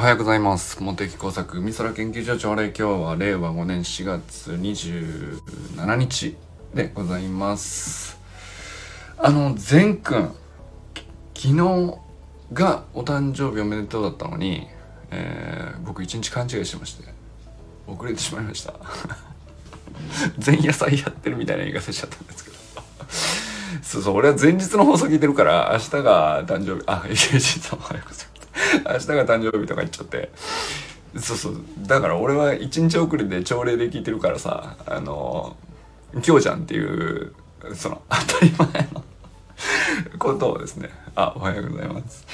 おはようございます。茂木工作美空研究所朝礼今日は令和5年4月27日でございます。あの、善くん、昨日がお誕生日おめでとうだったのに、えー僕一日勘違いしてまして、遅れてしまいました。前夜祭やってるみたいな言い方しちゃったんですけど。そうそう、俺は前日の放送聞いてるから、明日が誕生日、あ、ゆうじさんおはようございます。明日が誕生日とか言っちゃって。そうそう。だから俺は一日遅れで朝礼で聞いてるからさ、あの、今日じゃんっていう、その当たり前のことをですね、あ、おはようございます。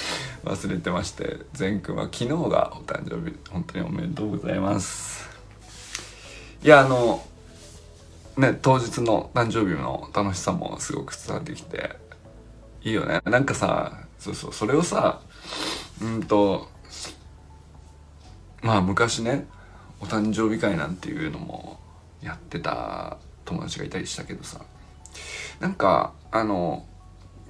忘れてまして、善くんは昨日がお誕生日、本当におめでとうございます。いや、あの、ね、当日の誕生日の楽しさもすごく伝わってきていいよねなんかさそうそうそれをさうんとまあ昔ねお誕生日会なんていうのもやってた友達がいたりしたけどさ。なんかあの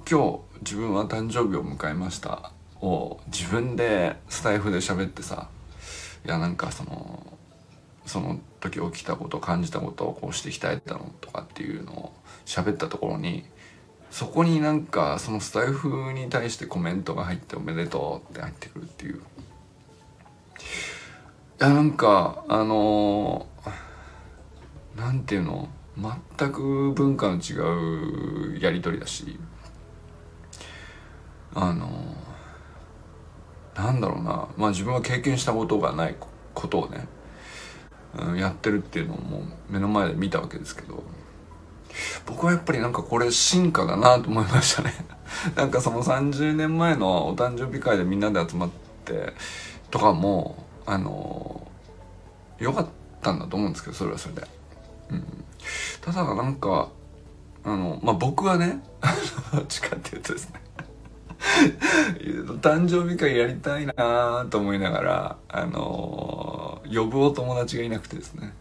今日自分は誕生日を迎えましたを自分でスタイフで喋ってさいやなんかそのその時起きたこと感じたことをこうして鍛えたのとかっていうのを喋ったところにそこになんかそのスタイフに対してコメントが入って「おめでとう」って入ってくるっていう。いやなんかあのーていうの全く文化の違うやり取りだしあのーなんだろうなまあ自分は経験したことがないことをねうんやってるっていうのをも目の前で見たわけですけど。僕はやっぱりなんかこれ進化だなと思いましたね。なんかその30年前のお誕生日会でみんなで集まってとかもあの良かったんだと思うんですけどそれはそれで、うん、ただなんかあのまあ僕はね どっちかっていうとですね。誕生日会やりたいなと思いながらあの呼ぶお友達がいなくてですね。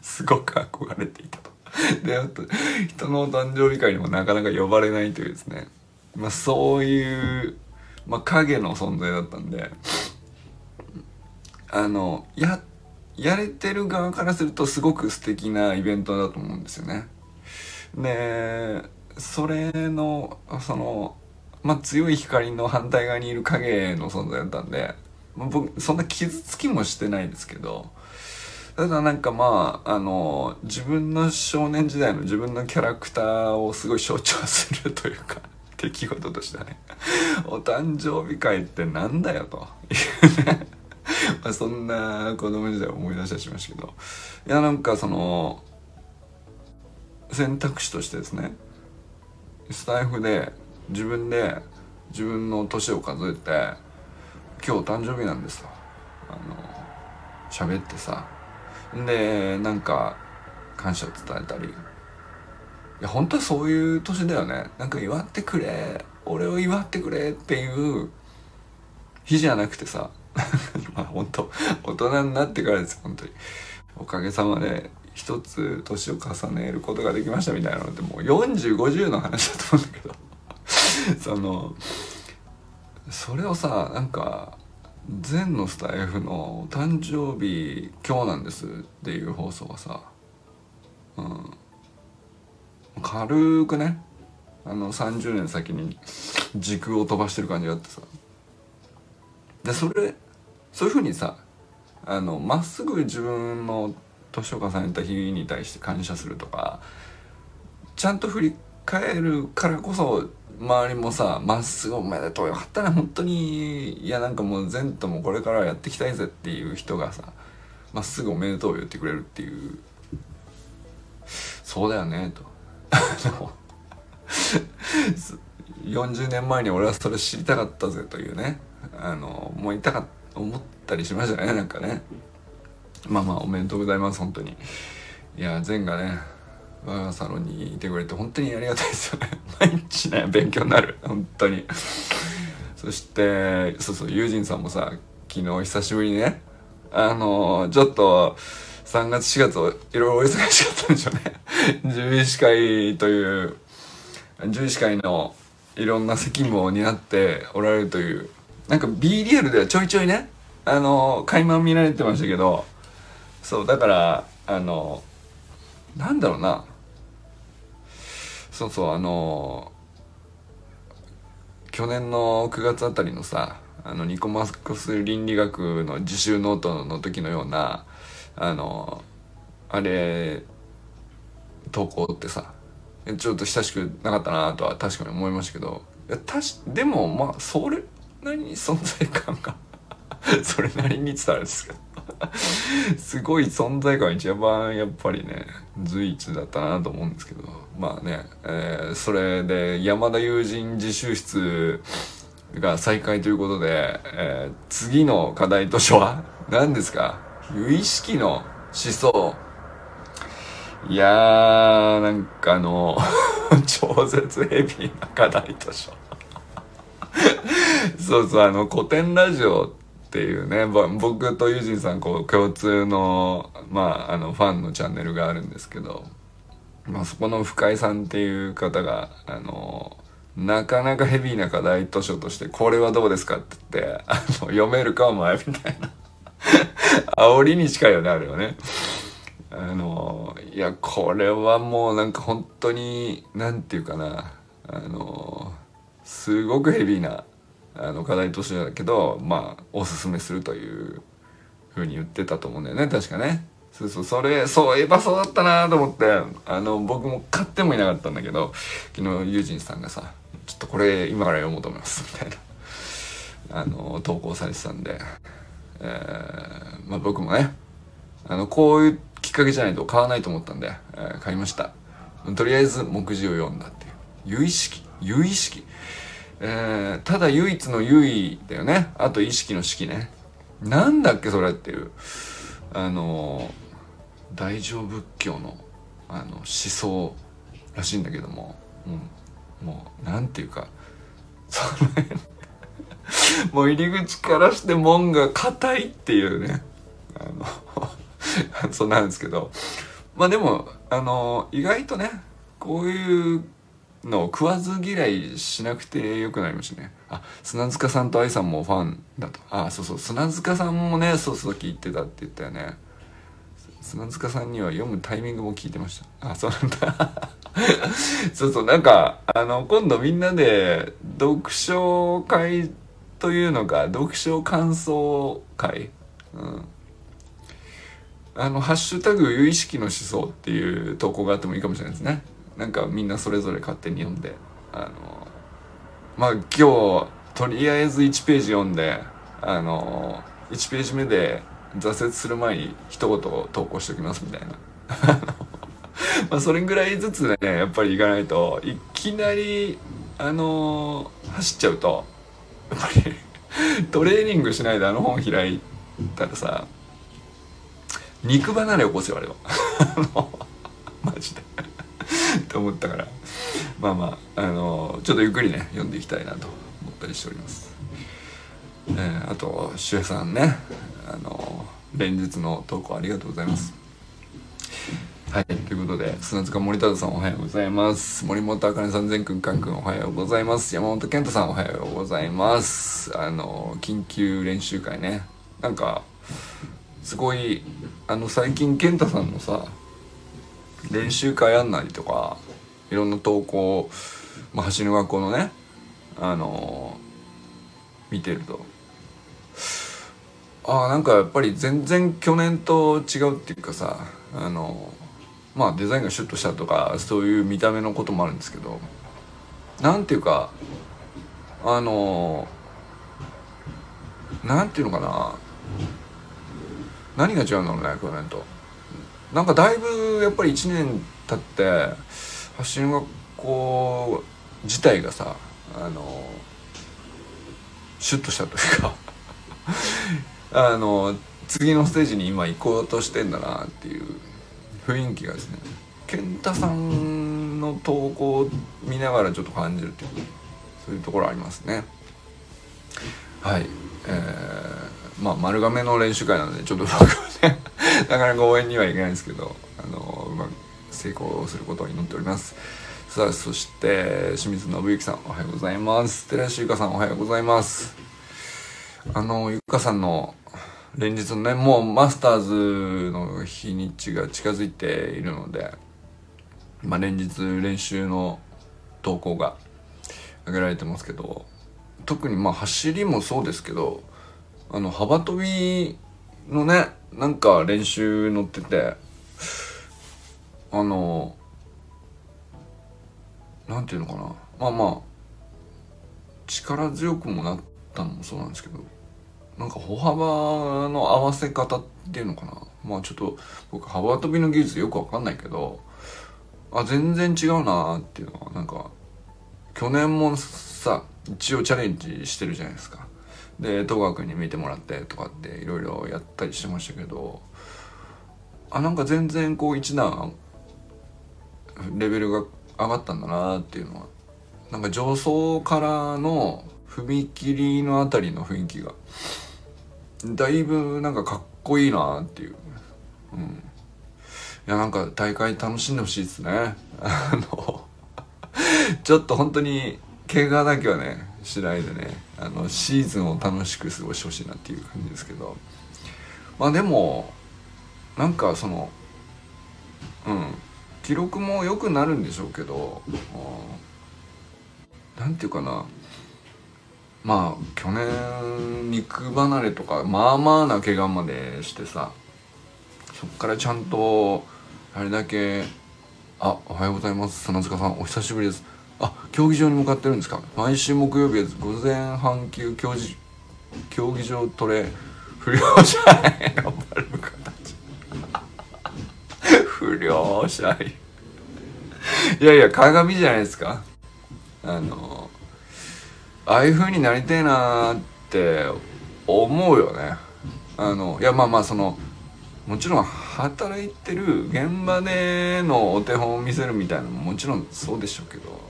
すごく憧れていた。であと人のお誕生日会にもなかなか呼ばれないというですね。まあそういう、まあ、影の存在だったんであのややれてる側からするとすごく素敵なイベントだと思うんですよね。でそれのそのまあ強い光の反対側にいる影の存在だったんで、まあ、僕そんな傷つきもしてないですけどただなんかまああの自分の少年時代の自分のキャラクターをすごい象徴するというか 出来事としてはね。お誕生日会ってなんだよと。いうねまあそんな子供時代を思い出したりしましたけど。いやなんかその選択肢としてですねスタイフで自分で自分の年を数えて「今日誕生日なんです」と。あの喋ってさでなんか感謝を伝えたり。いや本当はそういう年だよね。なんか祝ってくれ。俺を祝ってくれっていう日じゃなくてさ。まあ本当大人になってからです本当に。おかげさまで一つ年を重ねることができましたみたいなのってもう4050の話だと思うんだけど。そのそれをさなんか前のスタイフの「誕生日今日なんです」っていう放送がさ、うん、軽くねあの30年先に時空を飛ばしてる感じがあってさ。でそれそういうふうにさあのまっすぐ自分の年を重ねた日に対して感謝するとかちゃんと振り返るからこそ周りもさまっすぐおめでとうよかったね本当に。いやなんかもう前途もこれからやっていきたいぜっていう人がさまっすぐおめでとう言ってくれるっていう。そうだよねと。40年前に俺はそれ知りたかったぜというね。あの思いたか思ったりしましたねなんかね。まあまあおめでとうございます本当に。いや善がねサロンにいてくれて本当にありがたいですよね。毎日ね勉強になる。本当に。そしてそうそう友人さんもさ昨日久しぶりにねあのちょっと3月4月をいろいろお忙しかったんでしょうね。獣医師会という獣医師会のいろんな責務を担っておられるという。なんか B リアルではちょいちょいねあの垣間見られてましたけどそうだからあのなんだろうな。そうそうあの去年の9月あたりのさあのニコマスコス倫理学の自習ノートの時のようなあのあれ投稿ってさちょっと親しくなかったなとは確かに思いましたけどいやたしでもまあそれなりに存在感が それなりに伝わるんですけど。すごい存在感一番やっぱりね随一だったなと思うんですけど。まあね、えー、それで山田友人自習室が再開ということで、えー、次の課題図書は何ですか？無意識の思想。いやーなんかあの 超絶ヘビーな課題図書そうそうあの古典ラジオってていうね僕とユージンさんこう共通の,、まあ、あのファンのチャンネルがあるんですけど、まあ、そこの深井さんっていう方があのなかなかヘビーな課題図書として「これはどうですか?」って言ってあの読めるかお前みたいな 煽りに近いよねあれはね。あのいやこれはもうなんか本当に何て言うかなあのすごくヘビーなあの課題図書だけどまあおすすめするというふうに言ってたと思うんだよね。確かね。そうそう。それそういえばそうだったなと思って。あの僕も買ってもいなかったんだけど昨日ユージンさんがさ「ちょっとこれ今から読もうと思います」みたいな。あの投稿されてたんで、えー、まあ僕もねあのこういうきっかけじゃないと買わないと思ったんで、えー、買いました。とりあえず目次を読んだっていう。有意識有意識。えー、ただ唯一の唯意だよね。あと意識の式ね。なんだっけそれっていう。あの大乗仏教のあの思想らしいんだけども、うん、もうなんていうか。そ れもう入り口からして門が硬いっていうね。あの そうなんですけど。まあでもあの意外とねこういうの食わず嫌いしなくてよくなりましたね。あ砂塚さんと愛さんもファンだと。あそうそう。砂塚さんもねそうそう聞いてたって言ったよね。砂塚さんには読むタイミングも聞いてました。あそうなんだ。そうそうなんかあの今度みんなで読書会というのか読書感想会。うん。あの「ハッシュタグ有意識の思想」っていう投稿があってもいいかもしれないですね。なんかみんなそれぞれ勝手に読んであのまあ今日とりあえず1ページ読んであの1ページ目で挫折する前に一言投稿しておきますみたいな。まあそれぐらいずつねやっぱりいかないといきなりあの走っちゃうとやっぱり トレーニングしないであの本開いたらさ肉離れ起こすよあれは。マジで。と思ったからまあまああのちょっとゆっくりね読んでいきたいなと思ったりしております。えー、あと周平さんねあの連日の投稿ありがとうございます。はい、ということで、砂塚森田さんおはようございます。森本あかねさん、全くんかんくんおはようございます。山本健太さんおはようございます。あの、緊急練習会ね。なんか、すごい、あの、最近健太さんのさ、練習会案内とかいろんな投稿、まあ、走る学校のねあのー、見てるとああなんかやっぱり全然去年と違うっていうかさあのー、まあデザインがシュッとしたとかそういう見た目のこともあるんですけどなんていうかあのー、なんていうのかな何が違うんだろうね去年と。なんかだいぶやっぱり1年経って発信学校自体がさあのシュッとしたというか あの次のステージに今行こうとしてんだなっていう雰囲気がですね健太さんの投稿を見ながらちょっと感じるっていうそういうところありますね。はい。えー、まあ丸亀の練習会なのでちょっと僕はねなかなか応援にはいけないんですけどあのうまく成功することを祈っております。さあそして清水信之さんおはようございます。寺橋ゆかさんおはようございます。あのゆかさんの連日のねもうマスターズの日にちが近づいているので、まあ、連日練習の投稿が上げられてますけど特にまあ走りもそうですけどあの幅跳びのねなんか練習乗っててあのなんていうのかな。まあまあ力強くもなったのもそうなんですけどなんか歩幅の合わせ方っていうのかな。まあちょっと僕幅跳びの技術よくわかんないけどあ全然違うなっていうのはなんか去年もさ一応チャレンジしてるじゃないですか。で戸川君に見てもらってとかっていろいろやったりしてましたけどあなんか全然こう一段レベルが上がったんだなっていうのはなんか上層からの踏切のあたりの雰囲気がだいぶなんかかっこいいなっていう、うん、いやなんか大会楽しんでほしいですね。あのちょっと本当に怪我だけはねしないでねあのシーズンを楽しく過ごしてほしいなっていう感じですけど。まあでもなんかそのうん。記録も良くなるんでしょうけど何て言うかな。まあ去年肉離れとかまあまあな怪我までしてさそっからちゃんとあれだけ「あおはようございます砂塚さんお久しぶりです」あ競技場に向かってるんですか？毎週木曜日は午前半休競技競技場トレ不良者へのバルブ形。不良者へ。いやいや鏡じゃないですか？あのああいう風になりたいなって思うよね。あのいやまあまあそのもちろん働いてる現場でのお手本を見せるみたいなのももちろんそうでしょうけど。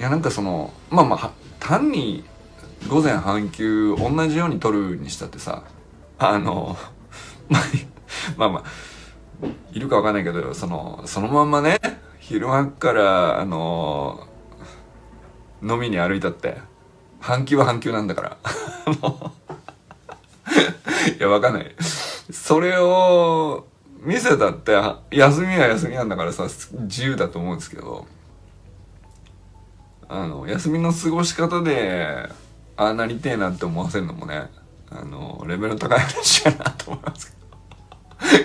いやなんかそのまあまあ単に午前半休同じように取るにしたってさあの まあまあまあいるかわかんないけどそのそのまんまね昼間からあの飲みに歩いたって半休は半休なんだから。いやわかんない。それを見せたって休みは休みなんだからさ自由だと思うんですけど。あの休みの過ごし方でああなりてえなって思わせるのもねあのレベル高い話やなと思いますけど。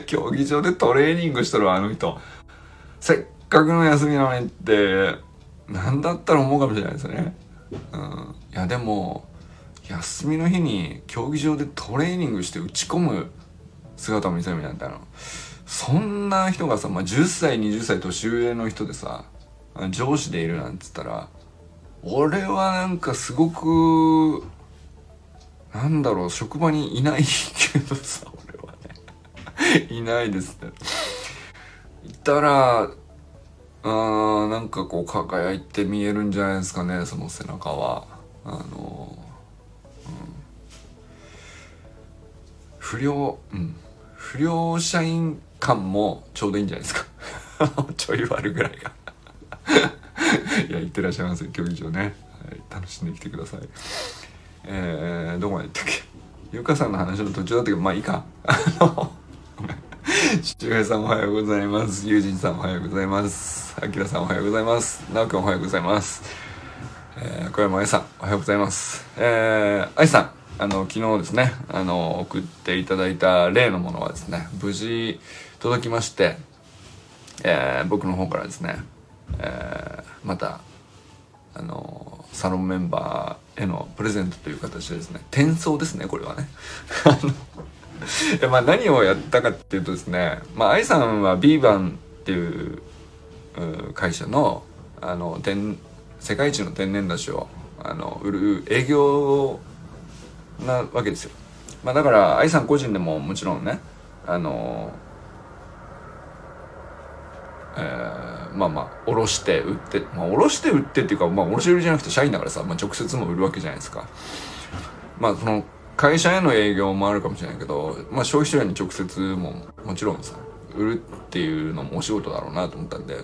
競技場でトレーニングしとるあの人。せっかくの休みなのにって何だったら思うかもしれないですね。うん、いやでも休みの日に競技場でトレーニングして打ち込む姿を見せるみたいなそんな人がさ、まあ、10歳20歳年上の人でさ上司でいるなんつったら俺はなんかすごくなんだろう職場にいないけどさ俺はね。いないですって言ったらあなんかこう輝いて見えるんじゃないですかねその背中は。あの、うん、不良うん。不良社員感もちょうどいいんじゃないですか。ちょい悪ぐらいが。いや行ってらっしゃいます競技場ね、はい、楽しんできてくださいえー、どこまで行ったっけ？ゆかさんの話の途中だったけどまあいいかあの父親さんおはようございます。ゆうじんさんおはようございます。あきらさんおはようございます。なおくんおはようございます。えー、小山愛さんおはようございます。えー、愛さん、あの、昨日ですね、あの、送っていただいた例のものはですね、無事届きまして、えー、僕の方からですね、え、また、あの、サロンメンバーへのプレゼントという形でですね、転送ですね、これはね。まあ何をやったかっていうとですね、まあさんはビーバンっていう会社のあの天世界一の天然だしをあの売る営業なわけですよ。まあだから愛さん個人でももちろんねあのえー、まあまあ卸して売ってまあ卸して売ってっていうかまあ卸売りじゃなくて社員だからさ、まあ、直接も売るわけじゃないですか。まあその会社への営業もあるかもしれないけど、まあ、消費者に直接ももちろんさ売るっていうのもお仕事だろうなと思ったんで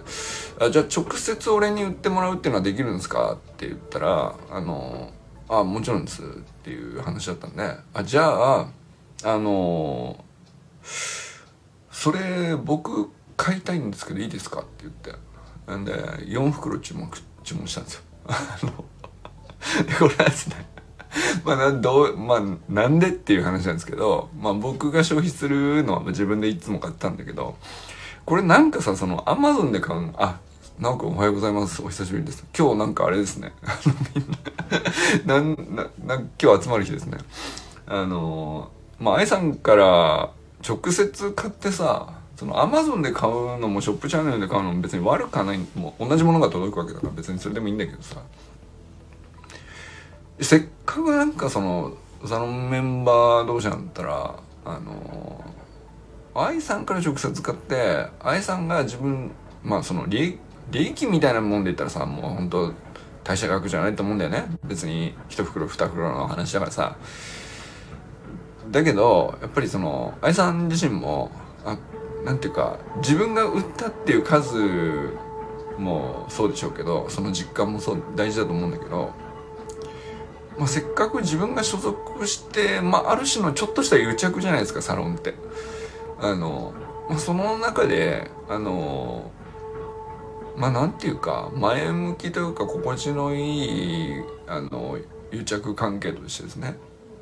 あじゃあ直接俺に売ってもらうっていうのはできるんですかって言ったらあのあもちろんですっていう話だったんであじゃああのそれ僕買いたいんですけどいいですか？って言ってなんで4袋注文注文したんですよ あの これはですね まあどうまあなんでっていう話なんですけどまあ僕が消費するのは自分でいつも買ったんだけどこれなんかさそのアマゾンで買うあなおくんおはようございます。お久しぶりです。今日なんかあれですね。あのみんな、なん、な、今日集まる日ですね。あのまあ、愛さんから直接買ってさ、そのアマゾンで買うのもショップチャンネルで買うのも別に悪くはない、もう同じものが届くわけだから別にそれでもいいんだけどさ。せっかくなんかその、サロンメンバー同士だったら、あの愛さんから直接買って、愛さんが自分、まあその利益、みたいなもんで言ったらさもう本当大した額じゃないと思うんだよね。別に一袋二袋の話だからさ。だけどやっぱりその愛さん自身もあなんていうか自分が売ったっていう数もそうでしょうけどその実感もそう大事だと思うんだけど、まあ、せっかく自分が所属して、まあ、ある種のちょっとした癒着じゃないですかサロンって。あの、まあ、その中であのまあなんていうか前向きというか心地のいいあの癒着関係としてですね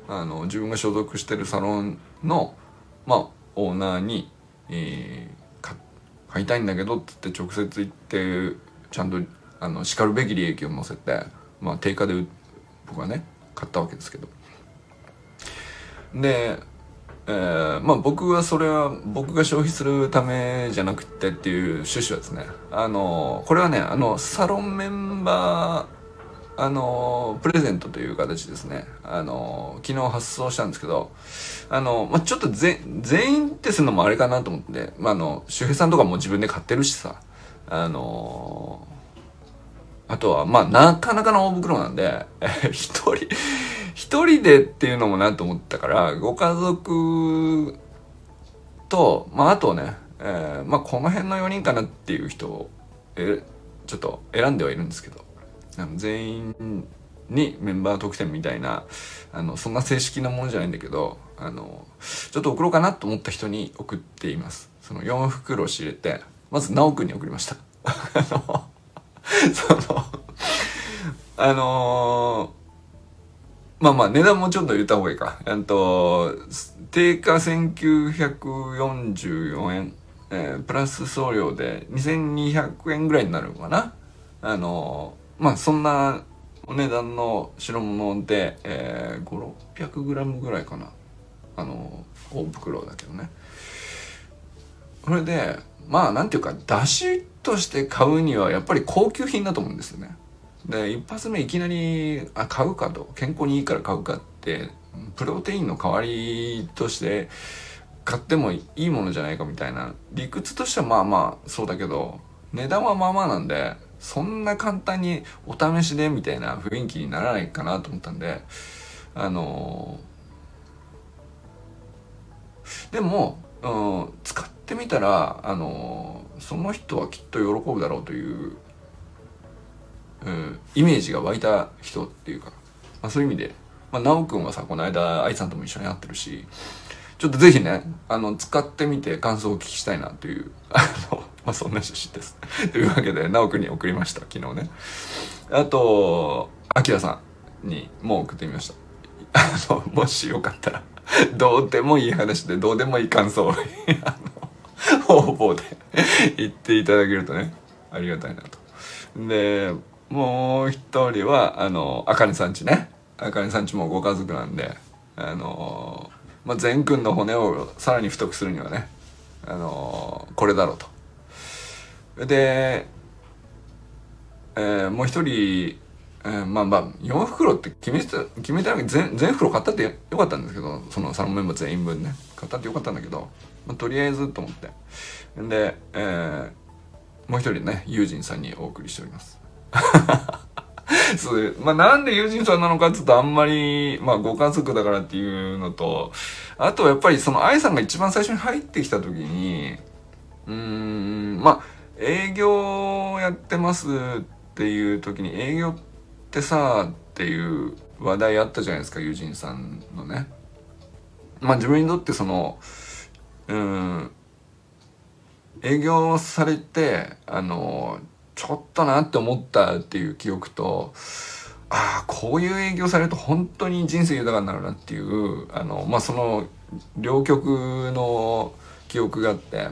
あの自分が所属してるサロンのまあオーナーに、えー、買いたいんだけどっつって直接行ってちゃんとあのしかるべき利益を乗せて、まあ、定価で僕はね買ったわけですけど。でえー、まあ僕はそれは僕が消費するためじゃなくてっていう趣旨はですねあのこれはねあのサロンメンバーあのプレゼントという形ですね。あの昨日発送したんですけどあの、まあ、ちょっと全員ってするのもあれかなと思って、まあ、あの周平さんとかも自分で買ってるしさあのあとはまあなかなかの大袋なんで 一人一人でっていうのもなと思ったから、ご家族と、まああとね、えー、まあこの辺の4人かなっていう人を、えちょっと選んではいるんですけど、全員にメンバー特典みたいな、あの、そんな正式なものじゃないんだけど、あの、ちょっと送ろうかなと思った人に送っています。その4袋仕入れて、まず直くんに送りました。あの、その、あのーまあまあ値段もちょっと言った方がいいか。えっと、定価1944円、えー、プラス送料で2200円ぐらいになるのかな。あの、まあそんなお値段の白物で、えー、5、600グラムぐらいかな。あの、大袋だけどね。これで、まあなんていうか、出汁として買うにはやっぱり高級品だと思うんですよね。で一発目いきなりあ買うかと健康にいいから買うかってプロテインの代わりとして買ってもいいものじゃないかみたいな理屈としてはまあまあそうだけど値段はまあまあなんでそんな簡単にお試しでみたいな雰囲気にならないかなと思ったんであのー、でも、うん、使ってみたらあのー、その人はきっと喜ぶだろうといううん、イメージが湧いた人っていうか、まあ、そういう意味で、まあ、直くんはさ、この間、愛さんとも一緒に会ってるし、ちょっとぜひね、あの、使ってみて感想をお聞きしたいなという、あの、まあ、そんな趣旨です。というわけで、直くんに送りました、昨日ね。あと、アキラさんにも送ってみました。あの、もしよかったら、どうでもいい話で、どうでもいい感想を、あの、方々で言っていただけるとね、ありがたいなと。で、もう一人はあのあかねさんちねあかねさんちもご家族なんであのまあ、善くんの骨をさらに太くするにはねあのこれだろうとで、えー、もう一人、えー、まあまあ4袋って決めてた決めたわけ全全袋買ったってよかったんですけどそのサロンメンバー全員分ね。買ったってよかったんだけど、まあ、とりあえずと思って。で、えー、もう一人ね友人さんにお送りしております。そうまあ、なんで友人さんなのかって言うとあんまり、まあ、ご家族だからっていうのと、あとやっぱりその愛さんが一番最初に入ってきた時に、うーん、まあ、営業やってますっていう時に営業ってさ、っていう話題あったじゃないですか友人さんのね。まあ自分にとってそのうん営業されてあのちょっとなって思ったっていう記憶とああこういう営業されると本当に人生豊かになるなっていうあのまあその両極の記憶があって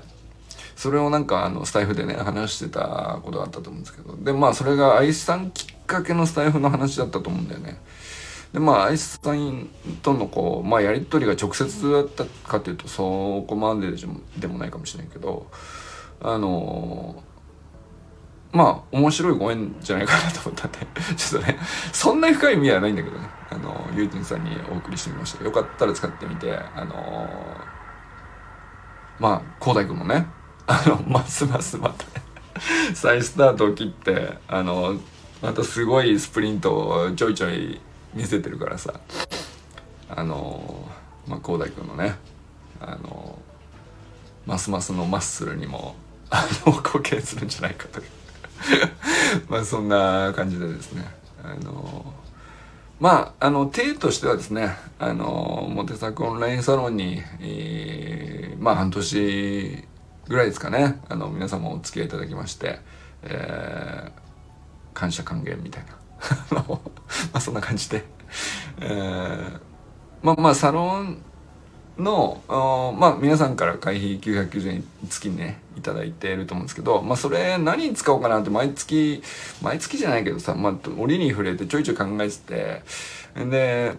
それをなんかあのスタイフでね話してたことがあったと思うんですけど。でまあそれが愛さんきっかけのスタイフの話だったと思うんだよね。でまあ愛さんとのこう、まあ、やり取りが直接だったかというとそこまででもないかもしれないけどあのまあ面白いご縁じゃないかなと思ったんで。ちょっとねそんなに深い意味はないんだけどね。あのユーティンさんにお送りしてみました。よかったら使ってみてあのまあ広大君もねあのますますまた再スタートを切ってあのまたすごいスプリントをちょいちょい見せてるからさ。あのまあ広大君のねあのますますのマッスルにもあの貢献するんじゃないかという。まあそんな感じでですね。あのまああの手としてはですねあのモテ作オンラインサロンに、えー、まあ半年ぐらいですかね。あの皆様お付き合いいただきまして、えー、感謝還元みたいな。まあそんな感じで、えー、まあまあサロンのまあ皆さんから会費990円月にね頂いていると思うんですけどまあそれ何に使おうかなって毎月毎月じゃないけどさまあ折に触れてちょいちょい考えててで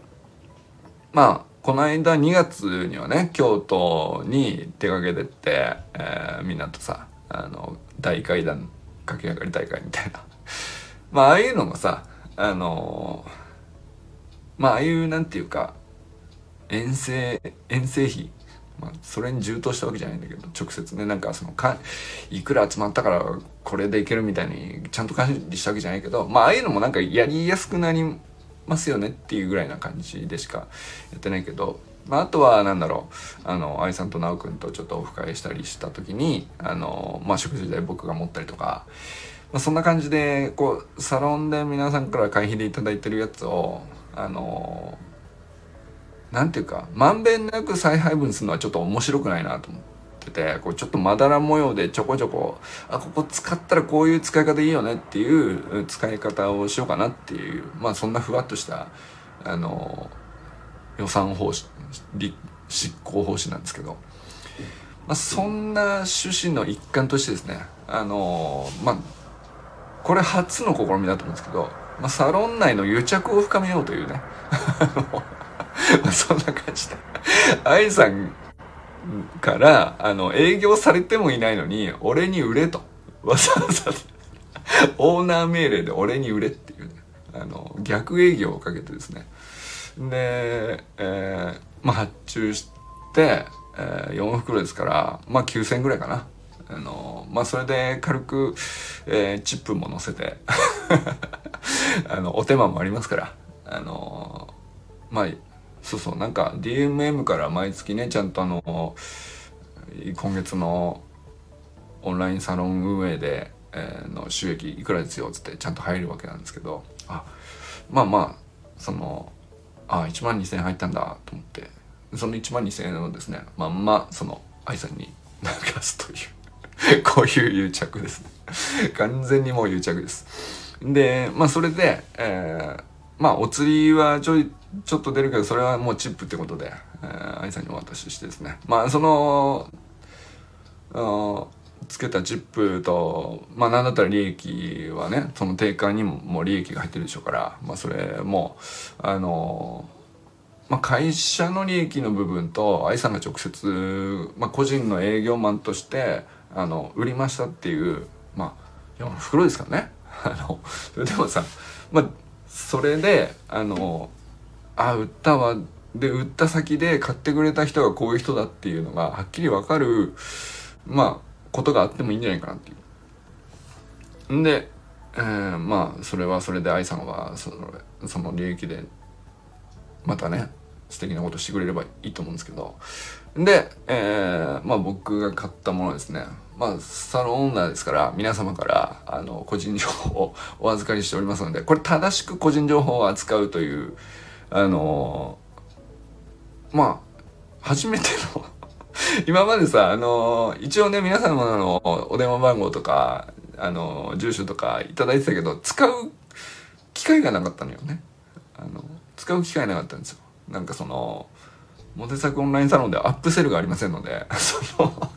まあこの間2月にはね京都に出かけてって、えー、みんなとさあの大階段駆け上がり大会みたいな。まあああいうのもさあのまあああいうなんていうか遠征遠征費。まあ、それに充当したわけじゃないんだけど直接ねなんかそのかいくら集まったからこれでいけるみたいにちゃんと管理したわけじゃないけどまあああいうのもなんかやりやすくなりますよねっていうぐらいな感じでしかやってないけど、まあ、あとは何だろうあの愛さんと直くんとちょっとオフ会したりした時にあの、まあ、食事代僕が持ったりとか、まあ、そんな感じでこうサロンで皆さんから会費で頂いてるやつをあのなんていうかまんべんなく再配分するのはちょっと面白くないなと思って。てこうちょっとまだら模様でちょこちょこあここ使ったらこういう使い方いいよねっていう使い方をしようかなっていうまあそんなふわっとしたあの予算方針執行方針なんですけど、まあ、そんな趣旨の一環としてですねあのまあこれ初の試みだと思うんですけど、まあ、サロン内の癒着を深めようというね そんな感じで。愛さんから、あの、営業されてもいないのに、俺に売れと。わざわざ、オーナー命令で俺に売れっていうね、あの、逆営業をかけてですね。で、えー、まあ発注して、えー、4袋ですから、まあ9000円ぐらいかな。あの、まあそれで軽く、えー、チップも乗せて あの、お手間もありますから、あの、まあそうそうなんか DMM から毎月ねちゃんとあの今月のオンラインサロン運営で、えー、の収益いくらですよっつってちゃんと入るわけなんですけどあまあまあそのあ1万2,000円入ったんだと思ってその1万2,000円をですねまんまその愛さんに流すという こういう癒着ですね。完全にもう癒着です。でまあそれで、えー、まあお釣りはちょいちょっと出るけどそれはもうチップってことで、えー、愛さんにお渡ししてですね。まあそのつけたチップとまあ何だったら利益はねその定価にももう利益が入ってるでしょうからまあそれもあのまあ、会社の利益の部分と愛さんが直接、まあ、個人の営業マンとしてあの売りましたっていうまあ袋ですからね。あのそれでもさまあそれであのあ売ったわで売った先で買ってくれた人がこういう人だっていうのがはっきり分かるまあことがあってもいいんじゃないかなっていう。んで、えー、まあそれはそれで愛さんはそのその利益でまたね素敵なことしてくれればいいと思うんですけどで、えー、まあ僕が買ったものですね。まあ、サロンオーナーですから、皆様から、あの、個人情報をお預かりしておりますので、これ正しく個人情報を扱うという、あのまあ、初めての 今までさ、あの一応ね、皆様のお電話番号とか、あの住所とかいただいてたけど、使う機会がなかったのよね。あの、使う機会なかったんですよ。なんかその、モテ作オンラインサロンではアップセルがありませんので、その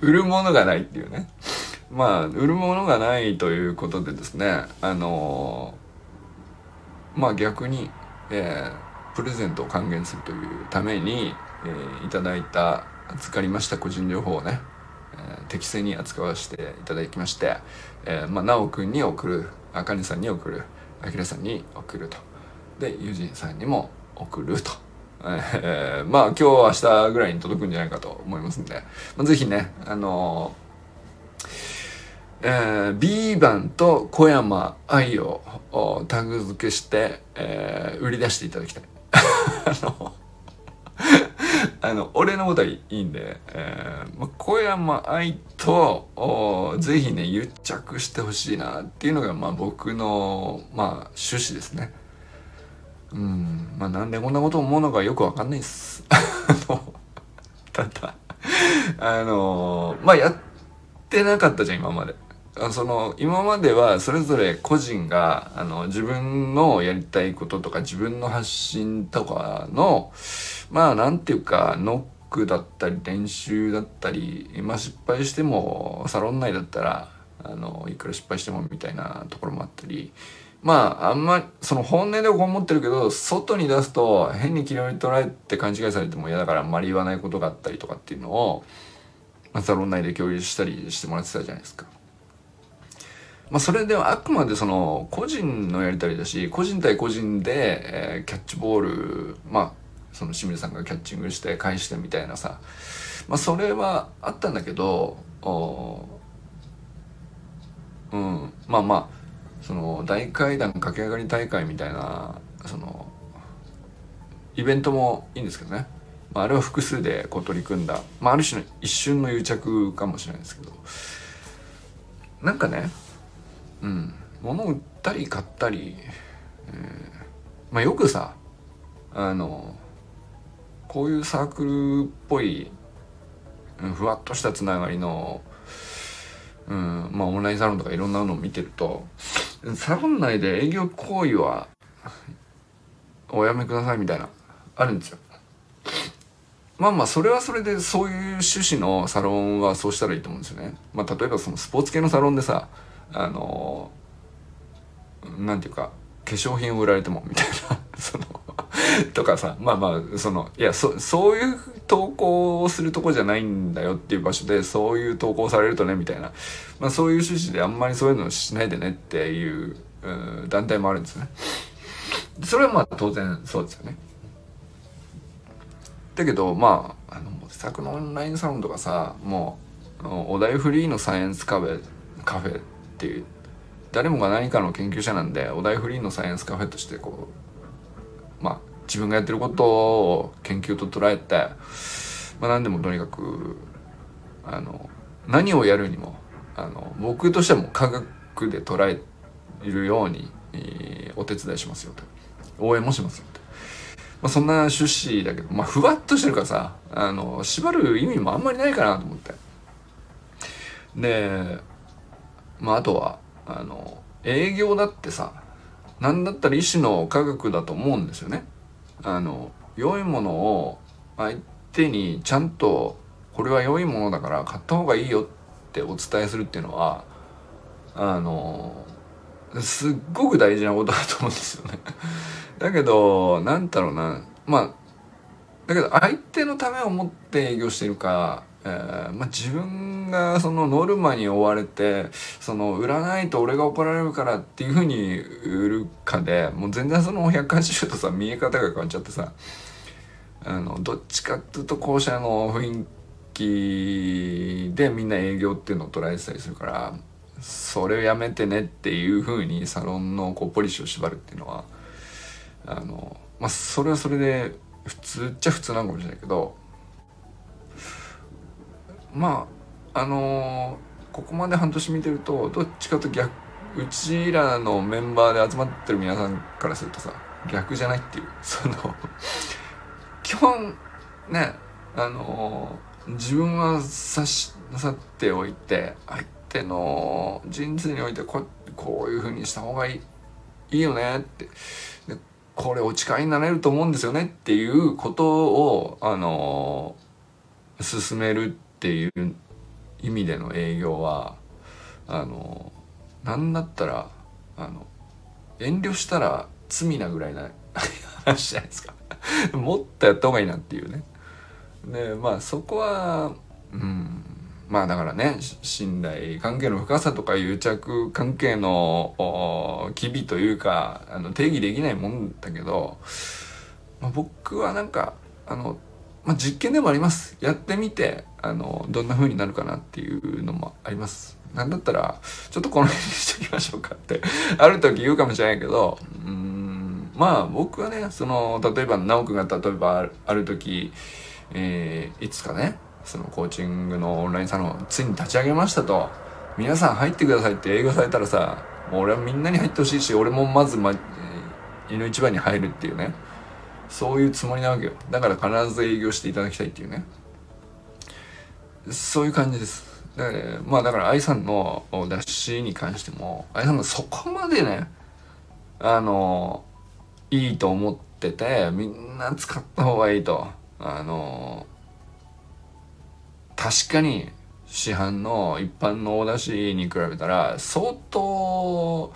売るものがないっていうね。まあ、売るものがないということでですね、あのまあ逆に、えー、プレゼントを還元するというために、えー、いただいた、預かりました個人情報をね、えー、適正に扱わせていただきまして、えー、まあ、なおくんに送る、あかねさんに送る、あきらさんに送ると。で、ゆじんさんにも送ると。えー、まあ今日明日ぐらいに届くんじゃないかと思いますんで、まあ、ぜひね、あのー、えー、B 番と小山愛をタグ付けして、えー、売り出していただきたい。あの、あの、俺のことはいいんで、えー、ま、小山愛と、ぜひね、癒着してほしいなっていうのが、まあ僕の、まあ趣旨ですね。うん、まあなんでこんなこと思うのかよくわかんないっす。ただ、あのまあやってなかったじゃん、今まで。その今まではそれぞれ個人があの自分のやりたいこととか自分の発信とかのまあなんていうかノックだったり練習だったり、ま、失敗してもサロン内だったらあのいくら失敗してもみたいなところもあったりまああんまその本音でこう思ってるけど外に出すと変に嫌いに捉えて勘違いされても嫌だからあんまり言わないことがあったりとかっていうのを、ま、サロン内で共有したりしてもらってたじゃないですか。まあ、それではあくまでその個人のやりたりだし個人対個人で、えー、キャッチボールまあその清水さんがキャッチングして返してみたいなさ、まあ、それはあったんだけどうん。まあまあその大階段駆け上がり大会みたいなそのイベントもいいんですけどね、まあ、あれは複数でこう取り組んだ、まあ、ある種の一瞬の癒着かもしれないですけど。なんかねうん物を売ったり買ったり、えー、まあよくさあのこういうサークルっぽいうんふわっとしたつながりの、うん、まあオンラインサロンとかいろんなのを見てるとサロン内で営業行為はおやめくださいみたいなあるんですよ。まあまあそれはそれでそういう趣旨のサロンはそうしたらいいと思うんですよね。まあ例えばそのスポーツ系のサロンでさあのなんていうか化粧品を売られてもみたいな そのとかさまあまあそのいやそそういう投稿をするとこじゃないんだよっていう場所でそういう投稿されるとねみたいな、まあ、そういう趣旨であんまりそういうのしないでねっていうう団体もあるんですね。それはまあ当然そうですよね。だけどまああの自作のオンラインサロンとかさもうお題フリーのサイエンスカフェカフェっていう誰もが何かの研究者なんでお題フリーのサイエンスカフェとしてこうまあ自分がやってることを研究と捉えて、まあ、何でもとにかくあの何をやるにもあの僕としても科学で捉えるように、えー、お手伝いしますよと。応援もしますよと、まあ、そんな趣旨だけどまあふわっとしてるからさあの縛る意味もあんまりないかなと思って。でまああとはあの営業だってさ何だったら一種の科学だと思うんですよね。あの良いものを相手にちゃんとこれは良いものだから買った方がいいよってお伝えするっていうのはあのすっごく大事なことだと思うんですよね。だけどなんだろうな。まあだけど相手のためを持って営業してるか、えーまあ、自分がそのノルマに追われてその売らないと俺が怒られるからっていうふうに売るかでもう全然その180度さ見え方が変わっちゃってさあのどっちかっていうと校舎の雰囲気でみんな営業っていうのを捉えてたりするからそれをやめてねっていうふうにサロンのこうポリシーを縛るっていうのはあのまあそれはそれで普通っちゃ普通なのかもしれないけどまああのー、ここまで半年見てるとどっちかと逆うちらのメンバーで集まってる皆さんからするとさ逆じゃないっていう。その基本ねあのー、自分はさし去っておいて相手の人生においてここういうふうにした方がいいいいよねって。でこれお力になれると思うんですよねっていうことをあのー、進めるってていう意味での営業はあのなんだったらあの遠慮したら罪なぐらいな 話じゃないですか。もっとやった方がいいなっていうね。でまあそこはうん。まあだからね信頼関係の深さとか癒着関係の機微というかあの定義できないもんだけど、まあ、僕はなんかあの、まあ、実験でもあります。やってみてあのどんな風になるかなっていうのもあります。なんだったらちょっとこの辺にしておきましょうかって ある時言うかもしれないけどうんまあ僕はねその例えば直くんが例えばある時、えー、いつかねそのコーチングのオンラインサロンついに立ち上げましたと。皆さん入ってくださいって営業されたらさもう俺はみんなに入ってほしいし俺もまず、ま、胃の一番に入るっていうね。そういうつもりなわけよ。だから必ず営業していただきたいっていうね。そういう感じです。だからまあだから愛さんの脱しに関しても愛さんがそこまでねあのいいと思っててみんな使った方がいいと。あの確かに市販の一般のお出汁に比べたら相当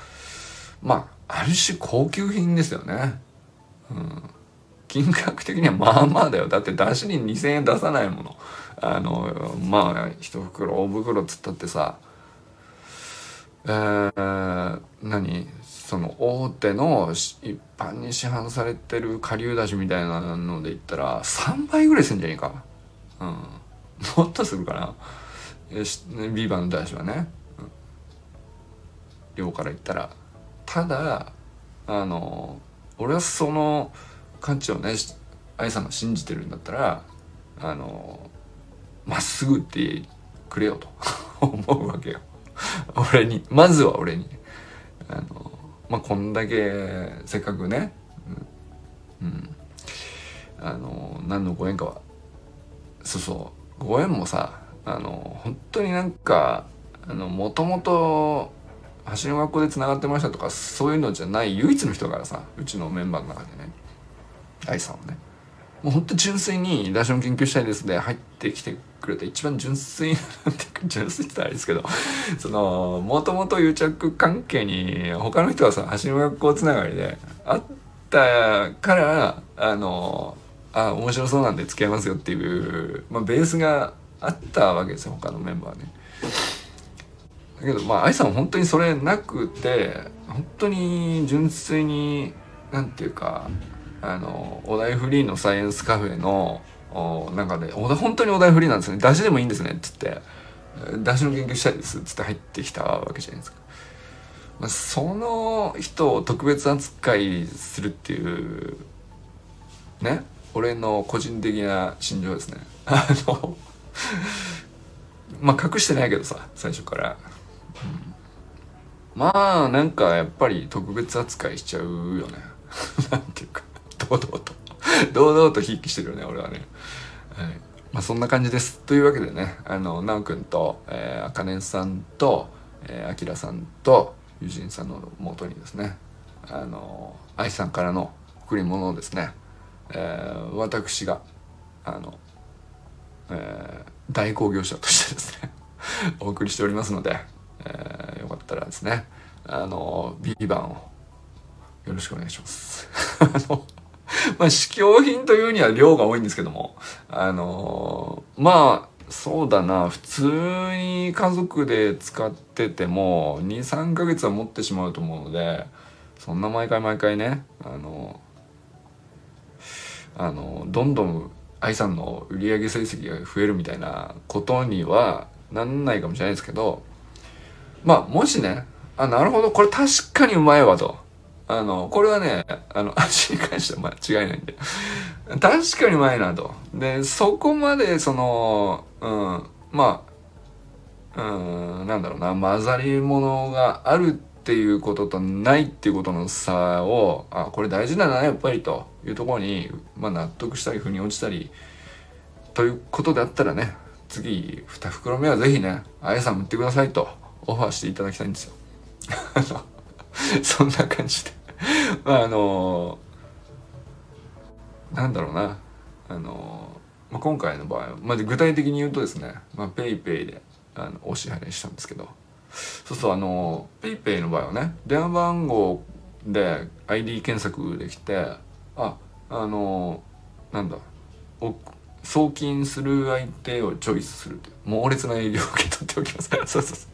まあある種高級品ですよね。うん、金額的にはまあまあだよ。だって出汁に2,000円出さないもの。あのまあ一袋大袋つったってさ。えー、何？その大手の一般に市販されてる顆粒だしみたいなので言ったら3倍ぐらいすんじゃねえか。うん。もっとするかな。ビーバーの大師はね、うん、量から言ったら。ただあの俺はその価値をね愛さんが信じてるんだったらあのまっすぐってくれよと。思うわけよ。俺に。まずは俺に。あのまあこんだけせっかくねうん、うん、あの何のご縁かは。そうそう。ご縁もさあの本当になんかもともと橋の学校でつながってましたとかそういうのじゃない唯一の人からさうちのメンバーの中でね。愛さんはね。もうほんと純粋にダッシュの研究したいですで入ってきてくれた一番純粋なんて純粋って言ったらあれですけど。そのもともと癒着関係に他の人はさ橋の学校つながりであったからあのあ面白そうなんで付き合いますよっていう、まあ、ベースがあったわけですよ他のメンバーね。だけどまあ愛さんは本当にそれなくて本当に純粋になんていうかあのお題フリーのサイエンスカフェの中で本当にお題フリーなんですね。出汁でもいいんですね。っつって。出汁の研究したいです。っつって入ってきたわけじゃないですか。まあ、その人を特別扱いするっていうね。俺の個人的な心情ですね。あのまあ隠してないけどさ最初から、まあなんかやっぱり特別扱いしちゃうよね。なんていうか。堂々と。堂々とひいきしてるよね俺はね。はい。まあそんな感じです。というわけでねあの奈くんとえあかねさんとえあきらさんと友人さんのもとにですねあの愛さんからの贈り物をですねえー、私があの、えー、代行業者としてですね お送りしておりますので、えー、よかったらですねあの B 番をよろしくお願いします。あ の まあ試供品というには量が多いんですけども。あのまあそうだな。普通に家族で使ってても23ヶ月は持ってしまうと思うのでそんな毎回毎回ねあのあのどんどん愛さんの売上成績が増えるみたいなことにはなんないかもしれないですけどまあもしねあなるほど。これ確かにうまいわと。あのこれはねあの味に関しては間違いないんで。確かにうまいなと。でそこまでそのうんまあうんなんだろうな混ざり物があるっていうこととないっていうことの差をあこれ大事だなやっぱりと。いうところに、まあ、納得したり腑に落ちたり。ということであったらね次2袋目は是非ねあやさん売ってくださいとオファーしていただきたいんですよ。そんな感じで。ああのなんだろうなあの、まあ、今回の場合、まあ、具体的に言うとですね、まあ、ペイペイであのお支払いしたんですけどそうそうあのペイペイの場合はね電話番号で ID 検索できてああのなんだ送金する相手をチョイスするという猛烈な営業を受け取っておきます。そうそうそ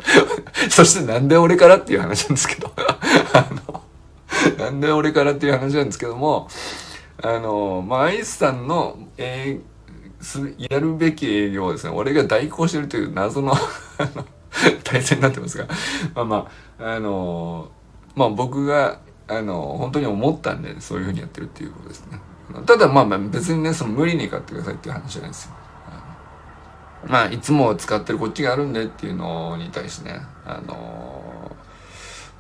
う。そしてなんで俺からっていう話なんですけど あの、なんで俺からっていう話なんですけども、あの、まあ、アイスさんの、えー、やるべき営業をですね、俺が代行してるという謎の 体制になってますが、まあまあ、あの、まあ僕が、あの、本当に思ったんで、そういうふうにやってるっていうことですね。ただまあまあ別にね、その無理に買ってくださいっていう話じゃないですよ。まあ、いつも使ってるこっちがあるんでっていうのに対してね、あの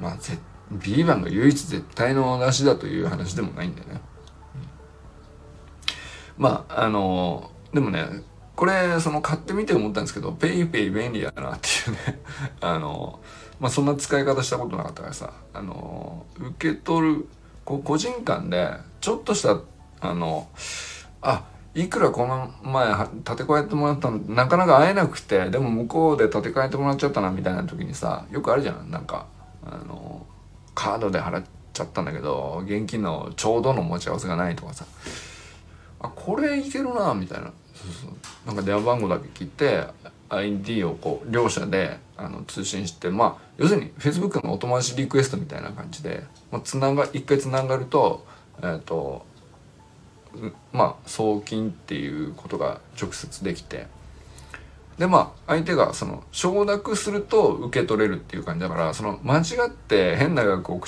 ー、まあ、絶 B 番が唯一絶対の出しだという話でもないんだよね。まあ、あの、でもね、これ、その買ってみて思ったんですけど、ペイペイ便利だなっていうね、あの、まあそんな使い方したことなかったからさ、あの受け取る、こ個人間で、ちょっとしたあのあいくらこの前立て替えてもらったのなかなか会えなくてでも向こうで立て替えてもらっちゃったなみたいな時にさよくあるじゃんなんかあのカードで払っちゃったんだけど現金のちょうどの持ち合わせがないとかさ。あこれいけるなみたいな。そうそう。なんか電話番号だけ切って ID をこう両者であの通信してまあ要するに Facebook のお友達リクエストみたいな感じで、まあ、つなが一回つながるとえっ、ー、とまあ送金っていうことが直接できてでまあ相手がその承諾すると受け取れるっていう感じだからその間違って変な額を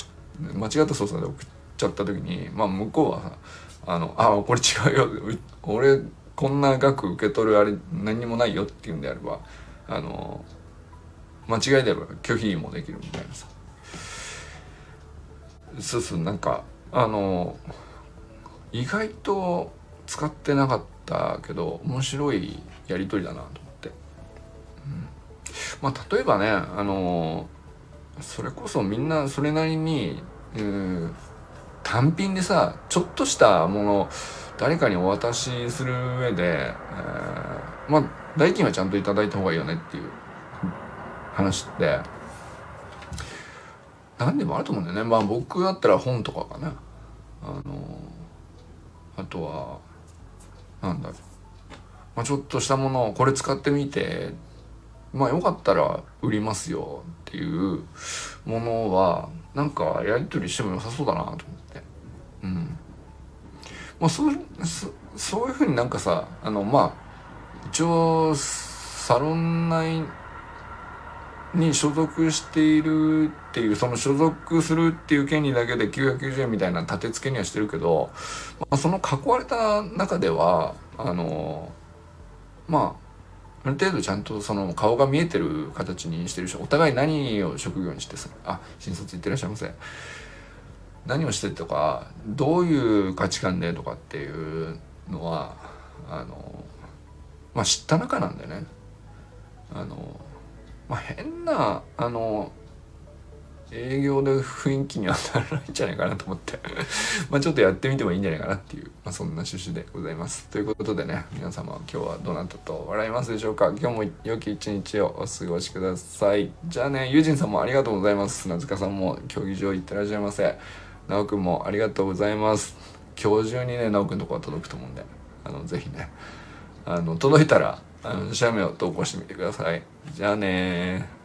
間違った操作で送っちゃった時にまあ向こうはあのあこれ違うよ。俺こんな額受け取るあれ何にもないよっていうんであればあの間違いであれば拒否もできるみたいなさ。そうそうなんかあの意外と使ってなかったけど面白いやり取りだなと、まあ例えばねあのそれこそみんなそれなりに、単品でさちょっとしたもの誰かにお渡しする上で、えー、まあ代金はちゃんといただいた方がいいよねっていう話って。何でもあると思うんだよね。まあ僕だったら本とかかな。あのあとはなんだろう、まあ、ちょっとしたものをこれ使ってみてまあよかったら売りますよっていうものはなんかやり取りしても良さそうだなと思って。うん。まあそうそういうふうになんかさあのまあ一応サロン内に所属しているっていうその所属するっていう権利だけで990円みたいな立て付けにはしてるけど、まあ、その囲われた中ではあのまあある程度ちゃんとその顔が見えてる形にしてるしお互い何を職業にしてさあ新卒いってらっしゃいませ。何をしてとかどういう価値観でとかっていうのはあのまあ知った中なんだよね。あのまあ、変なあの営業で雰囲気にはならないんじゃないかなと思って まあちょっとやってみてもいいんじゃないかなっていう、まあ、そんな趣旨でございます。ということでね皆様今日はどなたと笑いますでしょうか今日も良き一日をお過ごしください。じゃあねユージンさんもありがとうございます。砂塚さんも競技場行ってらっしゃいませ。なおくんもありがとうございます。今日中にねなおくんのとこは届くと思うんであのぜひねあの届いたらあの写メを投稿してみてください。じゃあね